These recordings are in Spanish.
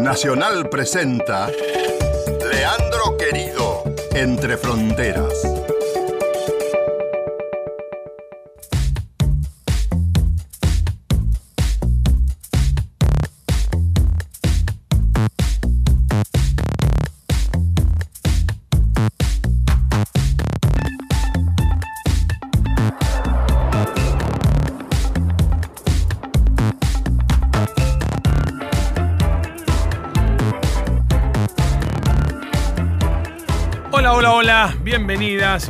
Nacional presenta Leandro Querido, Entre Fronteras.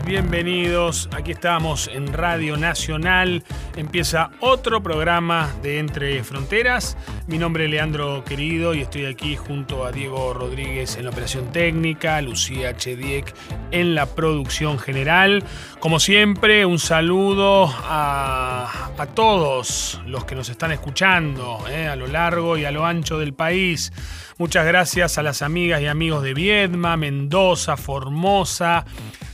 Bienvenidos. Aquí estamos en Radio Nacional. Empieza otro programa de Entre Fronteras. Mi nombre es Leandro Querido y estoy aquí junto a Diego Rodríguez en la operación técnica, Lucía Chediek en la producción general. Como siempre, un saludo a, todos los que nos están escuchando eh, a lo largo y a lo ancho del país. Muchas gracias a las amigas y amigos de Viedma, Mendoza, Formosa,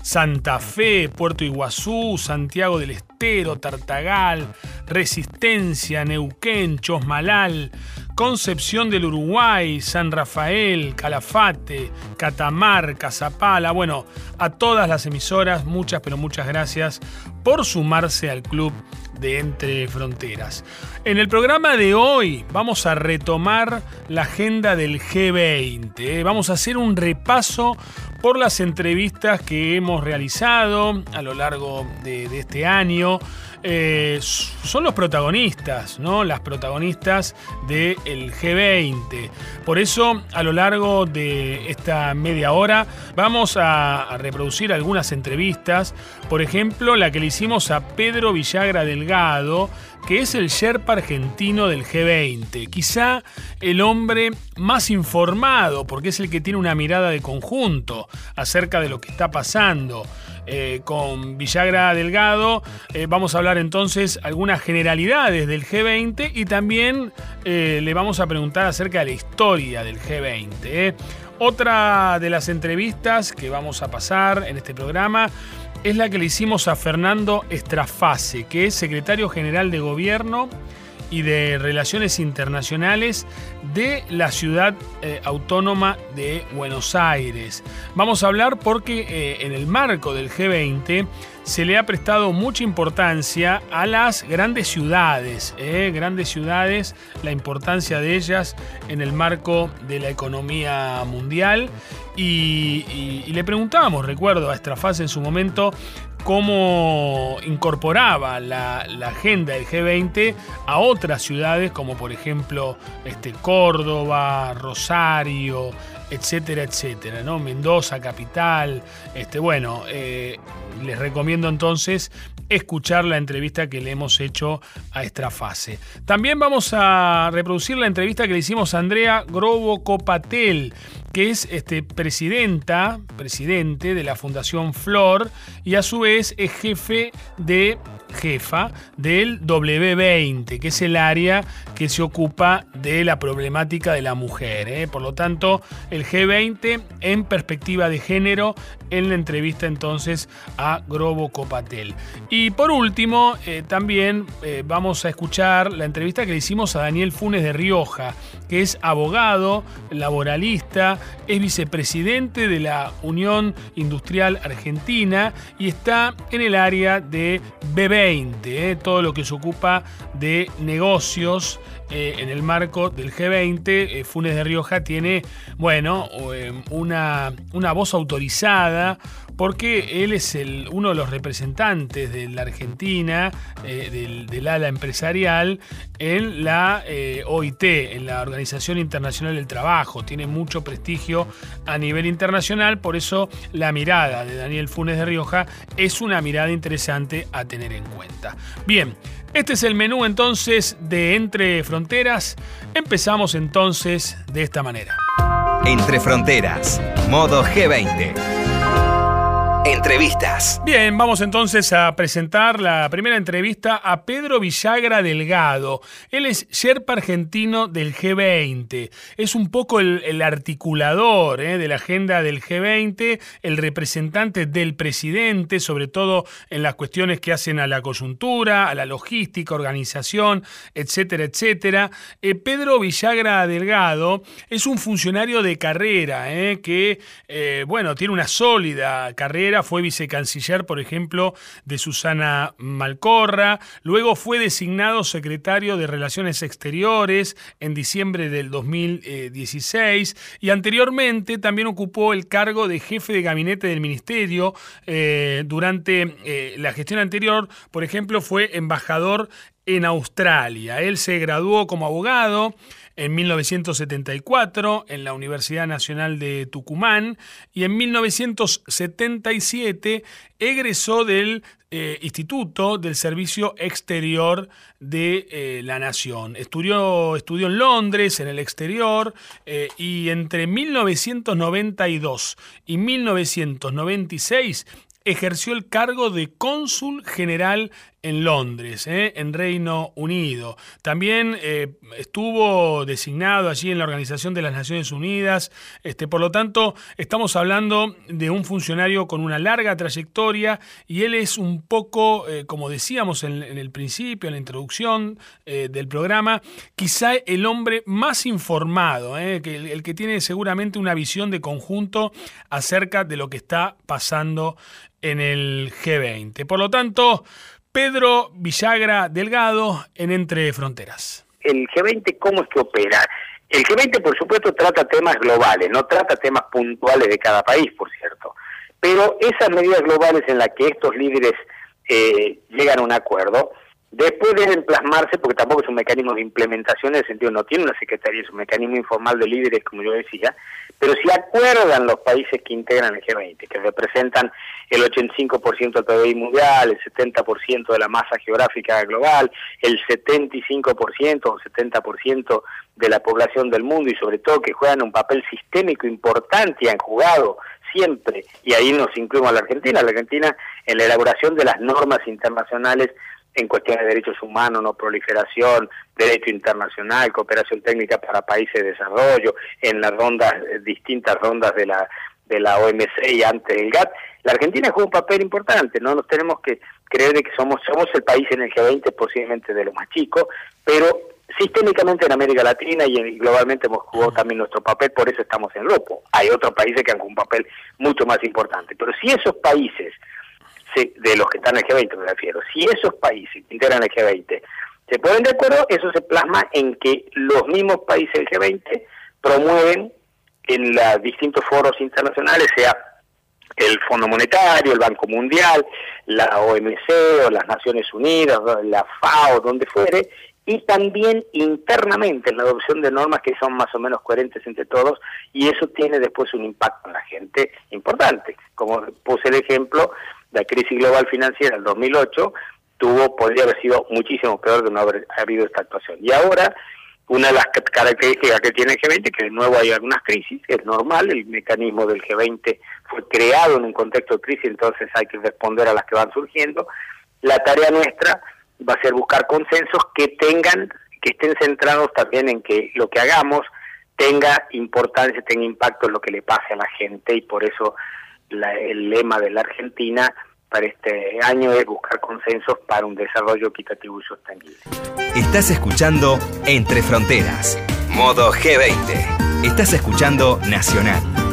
Santa Fe, Puerto Iguazú, Santiago del Tartagal, Resistencia, Neuquén, Chosmalal, Concepción del Uruguay, San Rafael, Calafate, Catamarca, Zapala, bueno, a todas las emisoras, muchas pero muchas gracias por sumarse al club de Entre Fronteras. En el programa de hoy vamos a retomar la agenda del G20. ¿eh? Vamos a hacer un repaso por las entrevistas que hemos realizado a lo largo de, este año. Eh, son los protagonistas, ¿no? Las protagonistas del G20. Por eso, a lo largo de esta media hora, vamos a, a, reproducir algunas entrevistas. Por ejemplo, la que le hicimos a Pedro Villagra Delgado, que es el Sherpa argentino del G20. Quizá el hombre más informado, porque es el que tiene una mirada de conjunto acerca de lo que está pasando. Eh, con Villagra Delgado. Eh, vamos a hablar entonces algunas generalidades del G20 y también eh, le vamos a preguntar acerca de la historia del G20. Otra de las entrevistas que vamos a pasar en este programa es la que le hicimos a Fernando Estrafase, que es secretario general de gobierno y de Relaciones Internacionales de la ciudad eh, autónoma de Buenos Aires. Vamos a hablar porque eh, en el marco del G20 se le ha prestado mucha importancia a las grandes ciudades, eh, grandes ciudades, la importancia de ellas en el marco de la economía mundial. Y, y, le preguntábamos, recuerdo a Estrafaz en su momento, cómo incorporaba la, agenda del G20 a otras ciudades como por ejemplo este, Córdoba, Rosario, etcétera, etcétera, ¿no? Mendoza, capital. Este, bueno, eh, les recomiendo entonces escuchar la entrevista que le hemos hecho a Estrafase. También vamos a reproducir la entrevista que le hicimos a Andrea Grobo Copatel, que es este, presidenta, presidente de la Fundación Flor y a su vez es jefe de jefa del W20, que es el área que se ocupa de la problemática de la mujer. ¿eh? Por lo tanto, el G20 en perspectiva de género en la entrevista entonces a Grobo Copatel. Y por último, eh, también eh, vamos a escuchar la entrevista que le hicimos a Daniel Funes de Rioja, que es abogado, laboralista, es vicepresidente de la Unión Industrial Argentina y está en el área de B20, eh, todo lo que se ocupa de negocios. Eh, en el marco del G20, eh, Funes de Rioja tiene, bueno, eh, una, una, voz autorizada porque él es el, uno de los representantes de la Argentina, del, del, ala empresarial, en la OIT, en la Organización Internacional del Trabajo. Tiene mucho prestigio a nivel internacional, por eso la mirada de Daniel Funes de Rioja es una mirada interesante a tener en cuenta. Bien, este es el menú entonces de Entre Fronteras. Empezamos entonces de esta manera. Entre Fronteras, modo G20. Entrevistas. Bien, vamos entonces a presentar la primera entrevista a Pedro Villagra Delgado. Él es Sherpa argentino del G20. Es un poco el, articulador eh, de la agenda del G20, el representante del presidente, sobre todo en las cuestiones que hacen a la coyuntura, a la logística, organización, etcétera, etcétera. Eh, Pedro Villagra Delgado es un funcionario de carrera eh, que, bueno, tiene una sólida carrera fue vicecanciller, por ejemplo, de Susana Malcorra, luego fue designado secretario de Relaciones Exteriores en diciembre del 2016 y anteriormente también ocupó el cargo de jefe de gabinete del ministerio. Eh, durante eh, la gestión anterior, por ejemplo, fue embajador en Australia. Él se graduó como abogado en 1974 en la Universidad Nacional de Tucumán y en 1977 egresó del eh, Instituto del Servicio Exterior de eh, la Nación. Estudió, estudió, en Londres, en el exterior, eh, y entre 1992 y 1996 ejerció el cargo de cónsul general en Londres, ¿eh? en Reino Unido. También eh, estuvo designado allí en la Organización de las Naciones Unidas. Este, por lo tanto, estamos hablando de un funcionario con una larga trayectoria y él es un poco, eh, como decíamos en, el principio, en la introducción del programa, quizá el hombre más informado, que el, el que tiene seguramente una visión de conjunto acerca de lo que está pasando en el G20. Por lo tanto, Pedro Villagra Delgado en Entre Fronteras. El G20, ¿cómo es que opera? El G20, por supuesto, trata temas globales, no trata temas puntuales de cada país, por cierto. Pero esas medidas globales en las que estos líderes eh, llegan a un acuerdo, Después deben plasmarse, porque tampoco es un mecanismo de implementación en el sentido, no tiene una secretaría, es un mecanismo informal de líderes, como yo decía, pero si acuerdan los países que integran el G20, que representan el 85% del PIB mundial, el 70% de la masa geográfica global, el 75% o 70% de la población del mundo y sobre todo que juegan un papel sistémico importante y han jugado siempre, y ahí nos incluimos a la Argentina, la Argentina en la elaboración de las normas internacionales en cuestiones de derechos humanos, no proliferación, derecho internacional, cooperación técnica para países de desarrollo, en las rondas, eh, distintas rondas de la de la OMC y antes del GATT, la Argentina juega un papel importante, no nos tenemos que creer de que somos somos el país en el G20 posiblemente de los más chicos, pero sistémicamente en América Latina y globalmente hemos jugado también nuestro papel, por eso estamos en grupo. Hay otros países que han jugado un papel mucho más importante, pero si esos países de los que están en el G20 me refiero, si esos países que integran el G20 se ponen de acuerdo, eso se plasma en que los mismos países del G20 promueven en los distintos foros internacionales, sea el Fondo Monetario, el Banco Mundial, la OMC o las Naciones Unidas, la FAO, donde fuere, y también internamente en la adopción de normas que son más o menos coherentes entre todos y eso tiene después un impacto en la gente importante. Como puse el ejemplo, la crisis global financiera del 2008 tuvo, podría haber sido muchísimo peor de no haber habido esta actuación. Y ahora, una de las características que tiene el G20, que de nuevo hay algunas crisis, es normal, el mecanismo del G20 fue creado en un contexto de crisis, entonces hay que responder a las que van surgiendo. La tarea nuestra va a ser buscar consensos que tengan, que estén centrados también en que lo que hagamos tenga importancia, tenga impacto en lo que le pase a la gente y por eso el lema de la Argentina para este año es buscar consensos para un desarrollo equitativo y sostenible. Estás escuchando Entre Fronteras, modo G20. Estás escuchando Nacional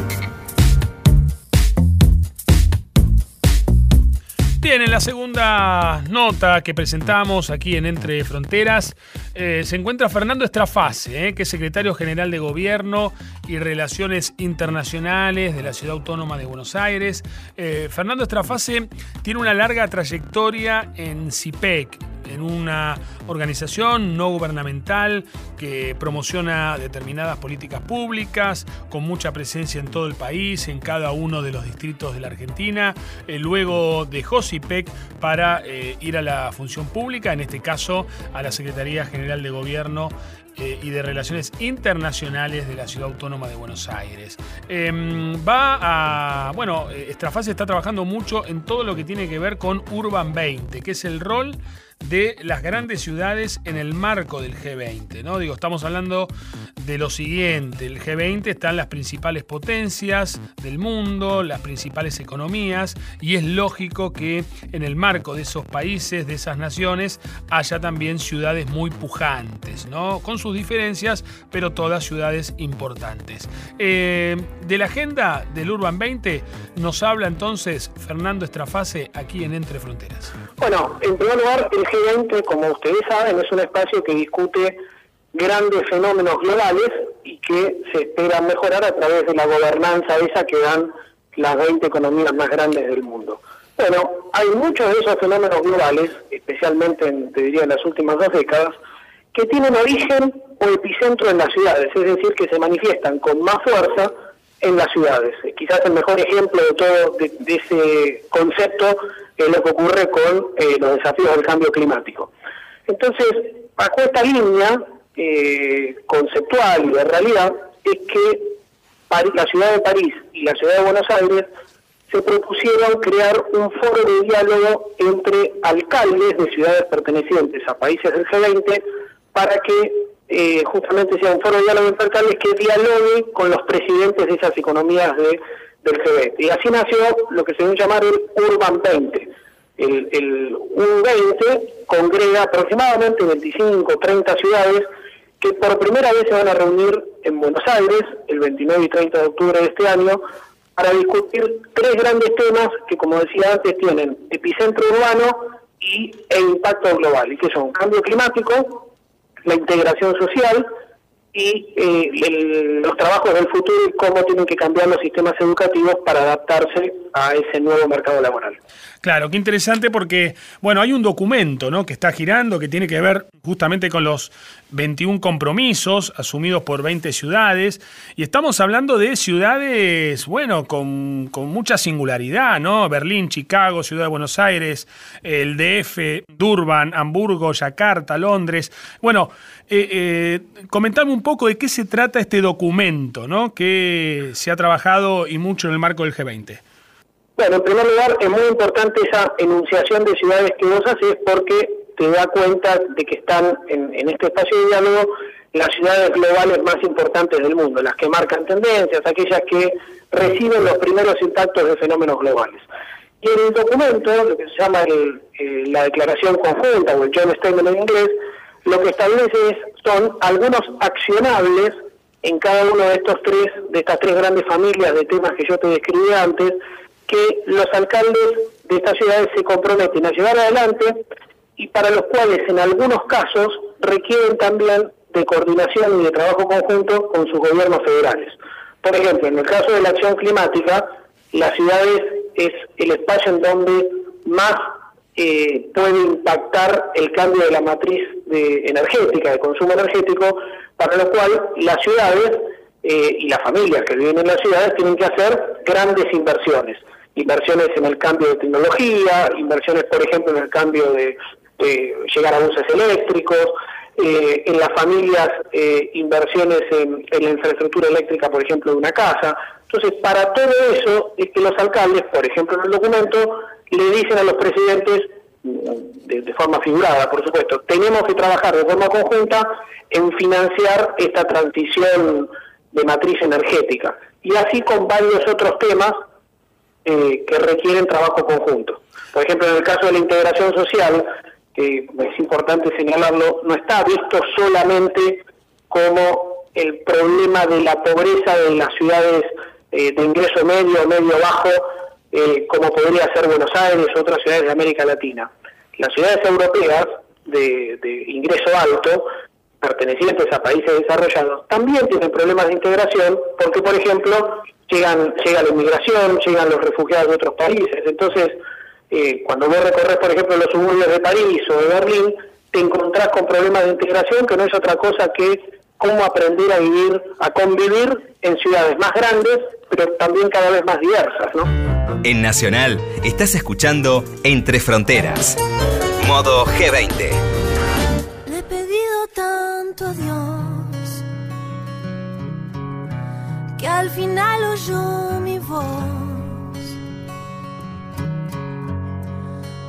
Bien, en la segunda nota que presentamos aquí en Entre Fronteras eh, se encuentra Fernando Estrafase, eh, que es secretario general de Gobierno y Relaciones Internacionales de la Ciudad Autónoma de Buenos Aires. Eh, Fernando Estrafase tiene una larga trayectoria en CIPEC, en una organización no gubernamental que promociona determinadas políticas públicas, con mucha presencia en todo el país, en cada uno de los distritos de la Argentina. Eh, luego dejó CIPEC para eh, ir a la función pública, en este caso a la Secretaría General de Gobierno eh, y de Relaciones Internacionales de la Ciudad Autónoma de Buenos Aires. Em, va a. Bueno, Estrafase está trabajando mucho en todo lo que tiene que ver con Urban 20, que es el rol de las grandes ciudades en el marco del G20. ¿no? Digo, estamos hablando de lo siguiente. El G20 están las principales potencias del mundo, las principales economías, y es lógico que en el marco de esos países, de esas naciones, haya también ciudades muy pujantes, ¿no? Con sus diferencias, pero todas ciudades importantes. Eh, de la agenda del Urban 20 nos habla entonces Fernando Estrafase aquí en Entre Fronteras. Bueno, en primer lugar, el G20, como ustedes saben, es un espacio que discute grandes fenómenos globales y que se espera mejorar a través de la gobernanza esa que dan las 20 economías más grandes del mundo. Bueno, hay muchos de esos fenómenos globales, especialmente en, te diría en las últimas dos décadas, que tienen origen o epicentro en las ciudades, es decir, que se manifiestan con más fuerza en las ciudades. Quizás el mejor ejemplo de todo de, ese concepto es lo que ocurre con eh, los desafíos del cambio climático. Entonces, bajo esta línea, eh, conceptual y de realidad es que la ciudad de París y la ciudad de Buenos Aires se propusieron crear un foro de diálogo entre alcaldes de ciudades pertenecientes a países del G20 para que eh, justamente sea un foro de diálogo entre alcaldes que dialogue con los presidentes de esas economías de, del G20. Y así nació lo que se debe llamar el Urban 20. El, el U20 congrega aproximadamente 25 30 ciudades que por primera vez se van a reunir en Buenos Aires el 29 y 30 de octubre de este año para discutir tres grandes temas que, como decía antes, tienen epicentro urbano y, e impacto global, y que son cambio climático, la integración social y eh, los trabajos del futuro y cómo tienen que cambiar los sistemas educativos para adaptarse a ese nuevo mercado laboral. Claro, qué interesante porque, bueno, hay un documento ¿no? que está girando que tiene que ver justamente con los 21 compromisos asumidos por 20 ciudades y estamos hablando de ciudades, bueno, con, con mucha singularidad, ¿no? Berlín, Chicago, Ciudad de Buenos Aires, el DF, Durban, Hamburgo, Yakarta, Londres. Bueno, eh, eh, comentame un poco de qué se trata este documento, ¿no? Que se ha trabajado y mucho en el marco del G20. Bueno, en primer lugar, es muy importante esa enunciación de ciudades que vos haces porque te da cuenta de que están en, este espacio de diálogo las ciudades globales más importantes del mundo, las que marcan tendencias, aquellas que reciben los primeros impactos de fenómenos globales. Y en el documento, lo que se llama la declaración conjunta o el Joint Statement en inglés, lo que establece son algunos accionables en cada uno de estos tres, de estas tres grandes familias de temas que yo te describí antes, que los alcaldes de estas ciudades se comprometen a llevar adelante y para los cuales en algunos casos requieren también de coordinación y de trabajo conjunto con sus gobiernos federales. Por ejemplo, en el caso de la acción climática, las ciudades es el espacio en donde más eh, puede impactar el cambio de la matriz de energética, de consumo energético, para lo cual las ciudades eh, y las familias que viven en las ciudades tienen que hacer grandes inversiones inversiones en el cambio de tecnología, inversiones, por ejemplo, en el cambio de, llegar a buses eléctricos, eh, en las familias eh, inversiones en, la infraestructura eléctrica, por ejemplo, de una casa. Entonces, para todo eso es que los alcaldes, por ejemplo, en el documento, le dicen a los presidentes, de, de, forma figurada, por supuesto, tenemos que trabajar de forma conjunta en financiar esta transición de matriz energética. Y así con varios otros temas eh, que requieren trabajo conjunto. Por ejemplo, en el caso de la integración social, que es importante señalarlo, no está visto solamente como el problema de la pobreza de las ciudades eh, de ingreso medio, medio bajo, eh, como podría ser Buenos Aires o otras ciudades de América Latina. Las ciudades europeas de ingreso alto, pertenecientes a países desarrollados, también tienen problemas de integración, porque, por ejemplo, llegan, llega la inmigración, llegan los refugiados de otros países. Entonces, eh, cuando vos recorres, por ejemplo, los suburbios de París o de Berlín, te encontrás con problemas de integración que no es otra cosa que cómo aprender a vivir, a convivir en ciudades más grandes, pero también cada vez más diversas, ¿no? En Nacional estás escuchando Entre Fronteras, modo G20. Le he pedido tanto a Dios que al final oyó mi voz.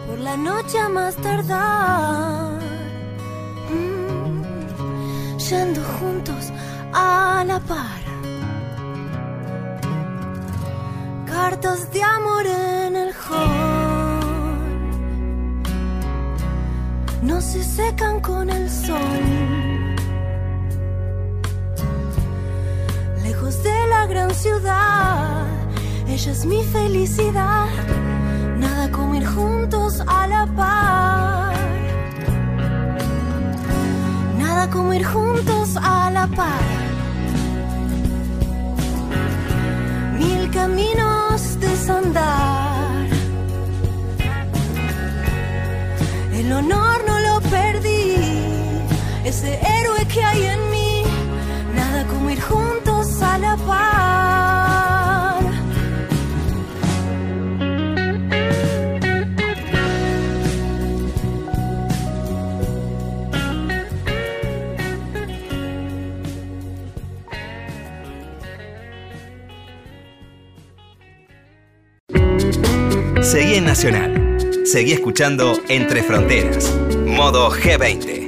Por la noche a más tardar, mm, yendo juntos a la par. Cartas de amor en el hall no se secan con el sol. Gran ciudad, ella es mi felicidad. Nada como ir juntos a la par. Nada como juntos a la par. Mil caminos desandar. El honor no lo perdí, ese héroe que hay en mí. Seguí en Nacional. Seguí escuchando Entre Fronteras, modo G20.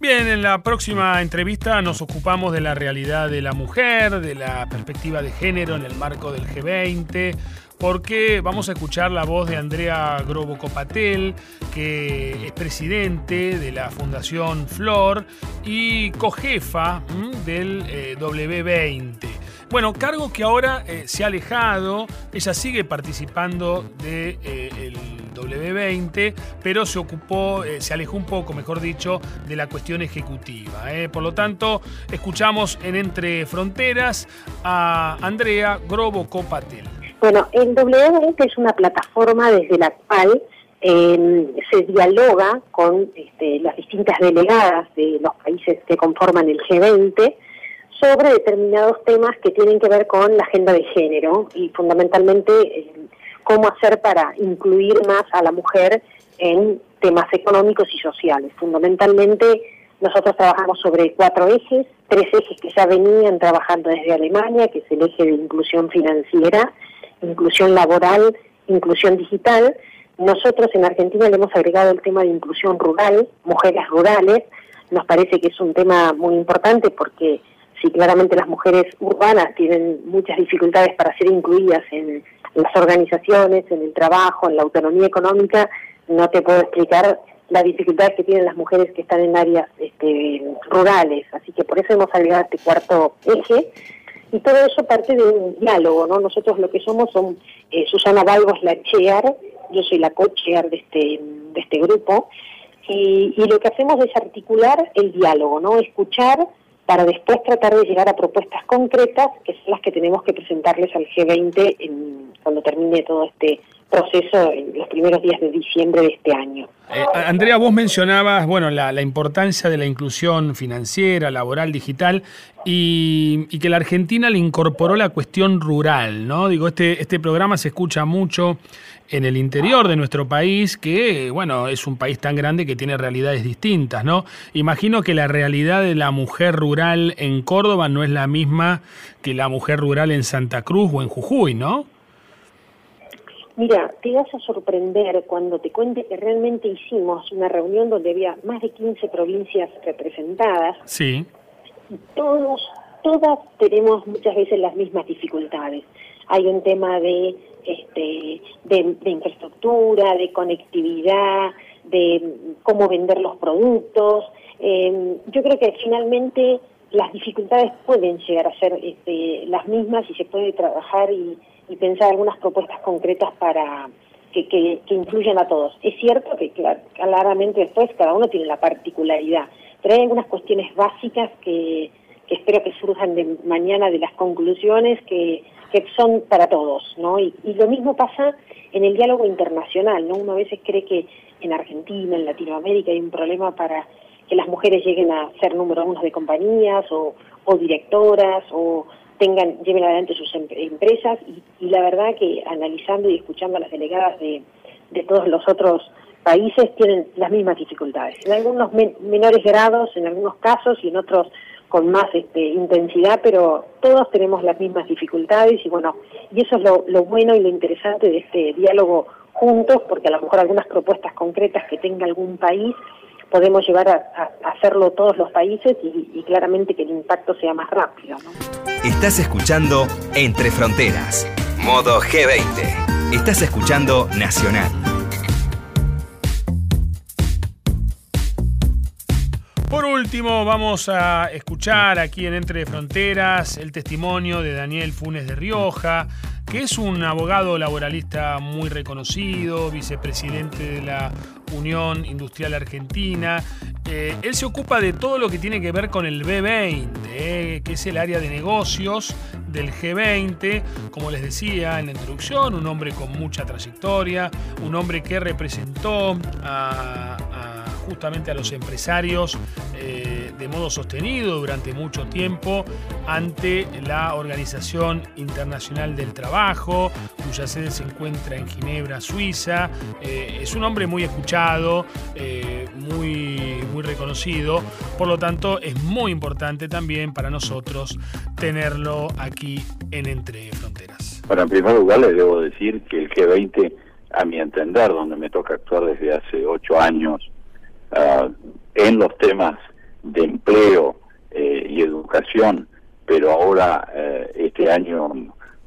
Bien, en la próxima entrevista nos ocupamos de la realidad de la mujer, de la perspectiva de género en el marco del G20, porque vamos a escuchar la voz de Andrea Grobo Copatel, que es presidente de la Fundación Flor y cojefa mm, del eh, W20. Bueno, cargo que ahora eh, se ha alejado, ella sigue participando del de, eh, W20, pero se ocupó, eh, se alejó un poco, mejor dicho, de la cuestión ejecutiva. eh. Por lo tanto, escuchamos en Entre Fronteras a Andrea Grobo Copatel. Bueno, el W20 es una plataforma desde la cual eh, se dialoga con este, las distintas delegadas de los países que conforman el G20 sobre determinados temas que tienen que ver con la agenda de género y fundamentalmente eh, cómo hacer para incluir más a la mujer en temas económicos y sociales. Fundamentalmente nosotros trabajamos sobre cuatro ejes, tres ejes que ya venían trabajando desde Alemania, que es el eje de inclusión financiera, inclusión laboral, inclusión digital. Nosotros en Argentina le hemos agregado el tema de inclusión rural, mujeres rurales. Nos parece que es un tema muy importante porque si claramente las mujeres urbanas tienen muchas dificultades para ser incluidas en las organizaciones, en el trabajo, en la autonomía económica, no te puedo explicar las dificultades que tienen las mujeres que están en áreas este, rurales. Así que por eso hemos agregado este cuarto eje. Y todo eso parte de un diálogo, ¿no? Nosotros lo que somos son, eh, Susana Valgo es la chair, yo soy la co-chair de este, de este grupo, y, y lo que hacemos es articular el diálogo, ¿no? Escuchar para después tratar de llegar a propuestas concretas, que son las que tenemos que presentarles al G20 en, cuando termine todo este proceso en los primeros días de diciembre de este año. Eh, Andrea, vos mencionabas bueno, la, importancia de la inclusión financiera, laboral, digital, y, y, que la Argentina le incorporó la cuestión rural, ¿no? Digo, este, este programa se escucha mucho en el interior de nuestro país, que, bueno, es un país tan grande que tiene realidades distintas, ¿no? Imagino que la realidad de la mujer rural en Córdoba no es la misma que la mujer rural en Santa Cruz o en Jujuy, ¿no? Mira, te vas a sorprender cuando te cuente que realmente hicimos una reunión donde había más de 15 provincias representadas. Sí. Y todos, todas tenemos muchas veces las mismas dificultades. Hay un tema de, este, de, de infraestructura, de conectividad, de cómo vender los productos. Eh, yo creo que finalmente las dificultades pueden llegar a ser este, las mismas y se puede trabajar y, y pensar algunas propuestas concretas para, que, que, influyen a todos. Es cierto que claramente después cada uno tiene la particularidad, pero hay algunas cuestiones básicas que, que espero que surjan de mañana de las conclusiones que, que son para todos, ¿no? Y, y, lo mismo pasa en el diálogo internacional, ¿no? Uno a veces cree que en Argentina, en Latinoamérica hay un problema para que las mujeres lleguen a ser número uno de compañías o, o directoras o tengan lleven adelante sus em-, empresas y, la verdad que analizando y escuchando a las delegadas de, de todos los otros países tienen las mismas dificultades. En algunos menores grados, en algunos casos y en otros con más este, intensidad, pero todos tenemos las mismas dificultades y bueno, y eso es lo, lo bueno y lo interesante de este diálogo juntos, porque a lo mejor algunas propuestas concretas que tenga algún país podemos llevar a, hacerlo todos los países y, claramente que el impacto sea más rápido. Estás escuchando Entre Fronteras, modo G20. Estás escuchando Nacional. Último, vamos a escuchar aquí en Entre Fronteras el testimonio de Daniel Funes de Rioja, que es un abogado laboralista muy reconocido, vicepresidente de la Unión Industrial Argentina. Eh, él se ocupa de todo lo que tiene que ver con el B20, eh, que es el área de negocios del G20, como les decía en la introducción, un hombre con mucha trayectoria, un hombre que representó a justamente a los empresarios eh, de modo sostenido durante mucho tiempo ante la Organización Internacional del Trabajo, cuya sede se encuentra en Ginebra, Suiza. Eh, es un hombre muy escuchado, eh, muy, muy reconocido, por lo tanto es muy importante también para nosotros tenerlo aquí en Entre Fronteras. Bueno, en primer lugar les debo decir que el G20, a mi entender, donde me toca actuar desde hace ocho años, Ah, en los temas de empleo eh, y educación, pero ahora eh, este año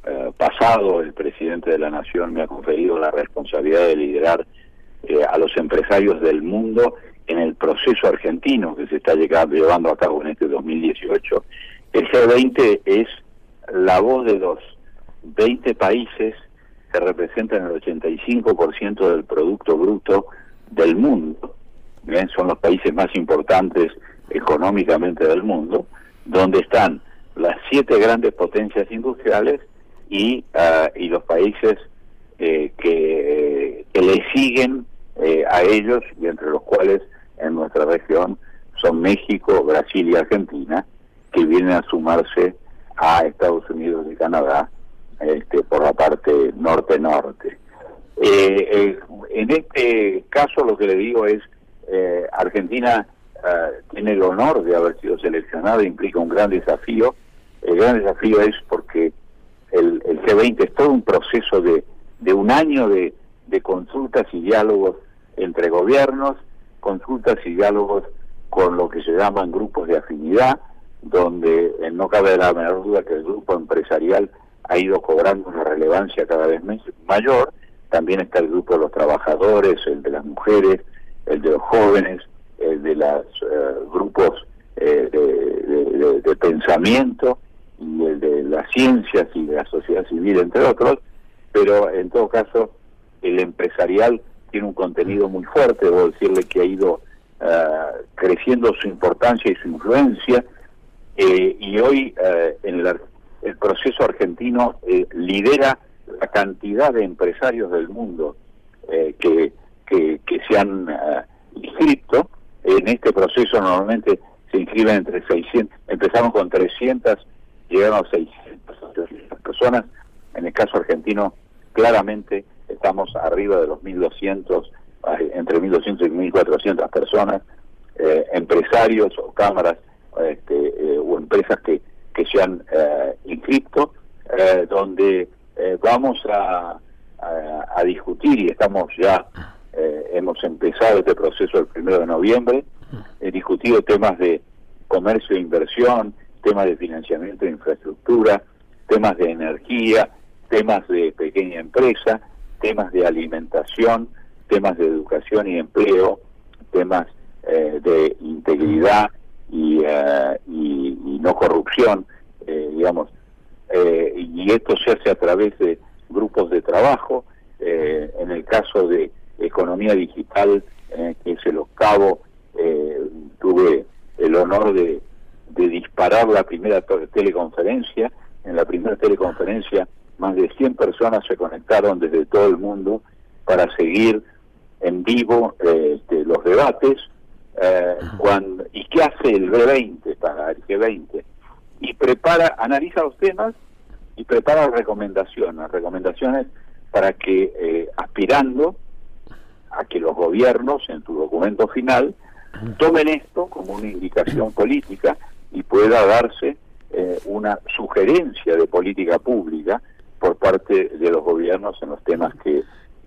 eh, pasado el presidente de la Nación me ha conferido la responsabilidad de liderar a los empresarios del mundo en el proceso argentino que se está llevando a cabo en este 2018. El G20 es la voz de los 20 países que representan el 85% del Producto Bruto del mundo son los países más importantes económicamente del mundo, donde están las siete grandes potencias industriales y, ah, y los países eh, que, le siguen eh, a ellos y entre los cuales en nuestra región son México, Brasil y Argentina, que vienen a sumarse a Estados Unidos y Canadá este, por la parte norte-norte. Eh, en este caso lo que le digo es eh, Argentina eh, tiene el honor de haber sido seleccionada, implica un gran desafío. El gran desafío es porque el, G20 es todo un proceso de, de un año de, de consultas y diálogos entre gobiernos, consultas y diálogos con lo que se llaman grupos de afinidad, donde eh, no cabe la menor duda que el grupo empresarial ha ido cobrando una relevancia cada vez mayor. También está el grupo de los trabajadores, el de las mujeres, el de los jóvenes, el de los eh, grupos eh, de, pensamiento y el de las ciencias y de la sociedad civil, entre otros, pero en todo caso el empresarial tiene un contenido muy fuerte, debo decirle que ha ido eh, creciendo su importancia y su influencia, y hoy en el, el, proceso argentino lidera la cantidad de empresarios del mundo que que, se han eh, inscrito. En este proceso normalmente se inscriben entre 600, empezamos con 300, llegaron a 600 personas. En el caso argentino, claramente estamos arriba de los 1.200, entre 1.200 y 1.400 personas, eh, empresarios o cámaras este, eh, o empresas que, que se han inscrito, donde vamos a, a discutir y estamos ya eh, hemos empezado este proceso el primero de noviembre, he discutido temas de comercio e inversión, temas de financiamiento de infraestructura, temas de energía, temas de pequeña empresa, temas de alimentación, temas de educación y empleo, temas eh, de integridad y, eh, y, no corrupción, digamos. y esto se hace a través de grupos de trabajo eh, en el caso de economía digital, eh, que es el octavo, eh, tuve el honor de, de disparar la primera teleconferencia. En la primera teleconferencia, más de 100 personas se conectaron desde todo el mundo para seguir en vivo este, los debates. cuando, ¿Y qué hace el B20 para el G20? Y prepara, analiza los temas y prepara recomendaciones, recomendaciones para que, eh, aspirando a que los gobiernos en su documento final tomen esto como una indicación política y pueda darse eh, una sugerencia de política pública por parte de los gobiernos en los temas que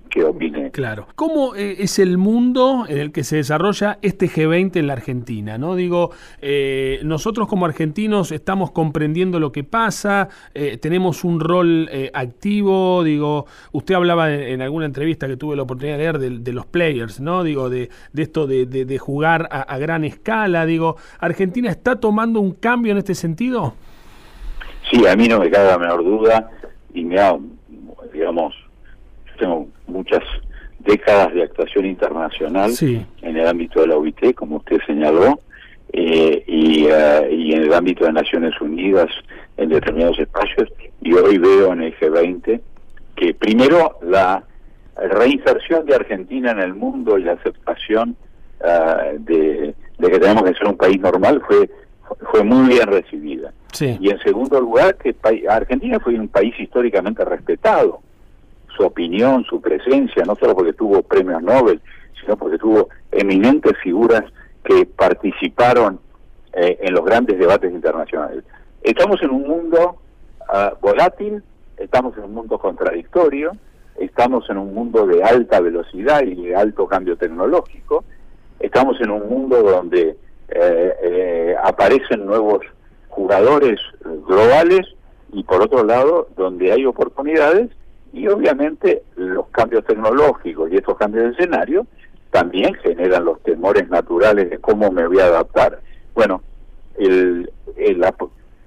que opine. Claro. ¿Cómo eh, es el mundo en el que se desarrolla este G20 en la Argentina? ¿no? Digo, eh, nosotros como argentinos estamos comprendiendo lo que pasa, eh, tenemos un rol activo, digo, usted hablaba en, alguna entrevista que tuve la oportunidad de leer de, los players, ¿no? Digo, de, esto de, jugar a, a, gran escala, digo, ¿Argentina está tomando un cambio en este sentido? Sí, a mí no me cabe la menor duda y me digamos, tengo muchas décadas de actuación internacional en el ámbito de la OIT, como usted señaló, eh, y, eh, y, en el ámbito de Naciones Unidas en determinados espacios, y hoy veo en el G20 que primero la reinserción de Argentina en el mundo y la aceptación uh, de, de, que tenemos que ser un país normal fue fue muy bien recibida. Y en segundo lugar, que Argentina fue un país históricamente respetado su opinión, su presencia, no solo porque tuvo premios Nobel, sino porque tuvo eminentes figuras que participaron eh, en los grandes debates internacionales. Estamos en un mundo ah, volátil, estamos en un mundo contradictorio, estamos en un mundo de alta velocidad y de alto cambio tecnológico, estamos en un mundo donde eh, eh, aparecen nuevos jugadores globales y por otro lado donde hay oportunidades y obviamente los cambios tecnológicos y estos cambios de escenario también generan los temores naturales de cómo me voy a adaptar. Bueno, el,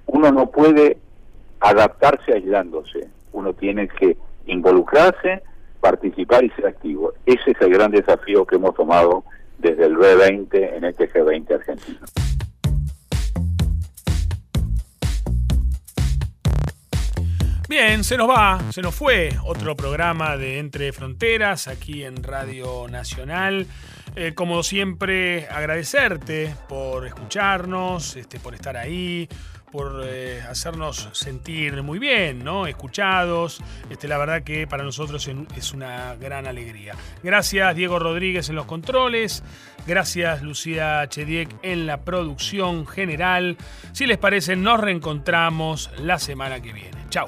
uno no puede adaptarse aislándose, uno tiene que involucrarse, participar y ser activo. Ese es el gran desafío que hemos tomado desde el B20 en este G20 argentino. Bien, se nos va, se nos fue otro programa de Entre Fronteras aquí en Radio Nacional. Eh, como siempre, agradecerte por escucharnos, este, por estar ahí, por eh, hacernos sentir muy bien, ¿no? Escuchados. Este, la verdad que para nosotros es una gran alegría. Gracias Diego Rodríguez en los controles. Gracias Lucía Chediek en la producción general. Si les parece, nos reencontramos la semana que viene. Chao.